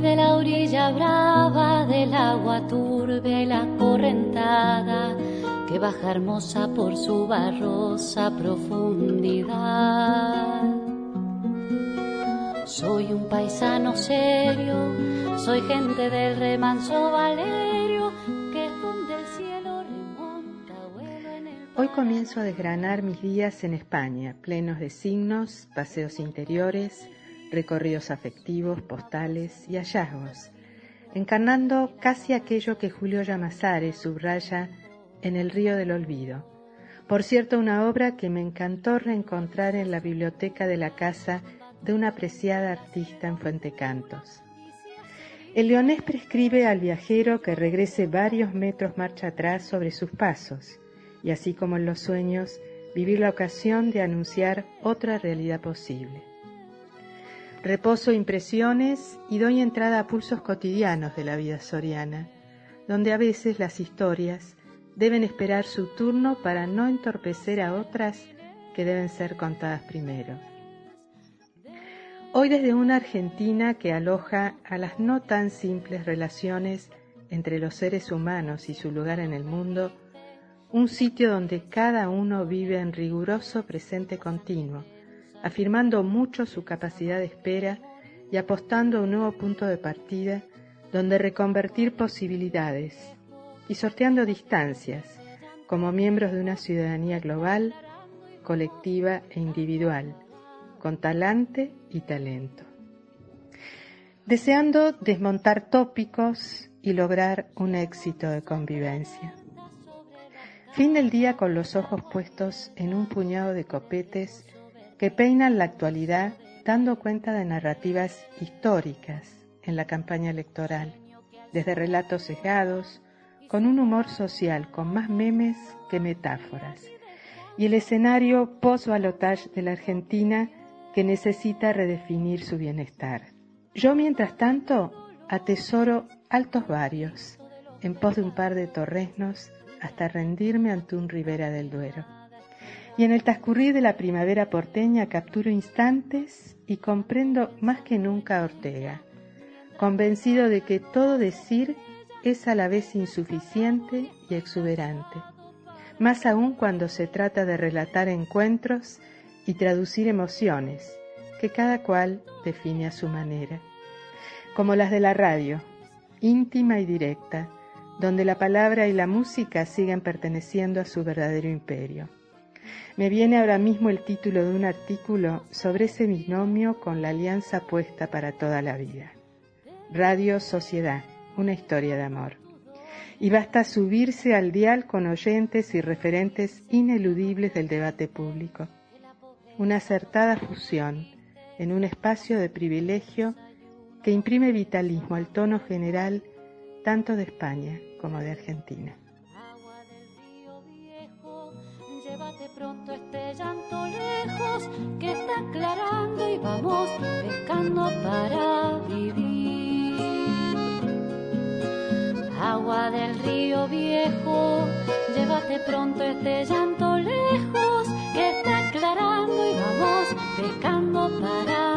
de la orilla brava del agua turbia la correntada que baja hermosa por su barrosa profundidad. Soy un paisano serio, soy gente del remanso Valerio, que es donde el cielo remonta vuelo Hoy comienzo a desgranar mis días en España, plenos de signos, paseos interiores, recorridos afectivos, postales y hallazgos, encarnando casi aquello que Julio Llamazares subraya en El río del olvido. Por cierto, una obra que me encantó reencontrar en la biblioteca de la casa de una apreciada artista en Fuentecantos. El leonés prescribe al viajero que regrese varios metros marcha atrás sobre sus pasos, y así como en los sueños, vivir la ocasión de anunciar otra realidad posible. Reposo impresiones y doy entrada a pulsos cotidianos de la vida soriana, donde a veces las historias deben esperar su turno para no entorpecer a otras que deben ser contadas primero. Hoy desde una Argentina que aloja a las no tan simples relaciones entre los seres humanos y su lugar en el mundo, un sitio donde cada uno vive en riguroso presente continuo, afirmando mucho su capacidad de espera y apostando a un nuevo punto de partida donde reconvertir posibilidades y sorteando distancias como miembros de una ciudadanía global, colectiva e individual con talante y talento. Deseando desmontar tópicos y lograr un éxito de convivencia. Fin del día con los ojos puestos en un puñado de copetes que peinan la actualidad dando cuenta de narrativas históricas en la campaña electoral, desde relatos sesgados, con un humor social, con más memes que metáforas, y el escenario post-balotage de la Argentina que necesita redefinir su bienestar. Yo, mientras tanto, atesoro altos varios, en pos de un par de torresnos, hasta rendirme ante un Ribera del Duero. Y en el transcurrir de la primavera porteña capturo instantes y comprendo más que nunca a Ortega, convencido de que todo decir es a la vez insuficiente y exuberante, más aún cuando se trata de relatar encuentros y traducir emociones que cada cual define a su manera, como las de la radio, íntima y directa, donde la palabra y la música siguen perteneciendo a su verdadero imperio. Me viene ahora mismo el título de un artículo sobre ese binomio con la alianza puesta para toda la vida. Radio Sociedad, una historia de amor. Y basta subirse al dial con oyentes y referentes ineludibles del debate público una acertada fusión en un espacio de privilegio que imprime vitalismo al tono general tanto de España como de Argentina. Pronto este llanto lejos que está aclarando y vamos pescando para vivir. Agua del río viejo, llévate pronto este llanto lejos que está aclarando y vamos pescando para vivir.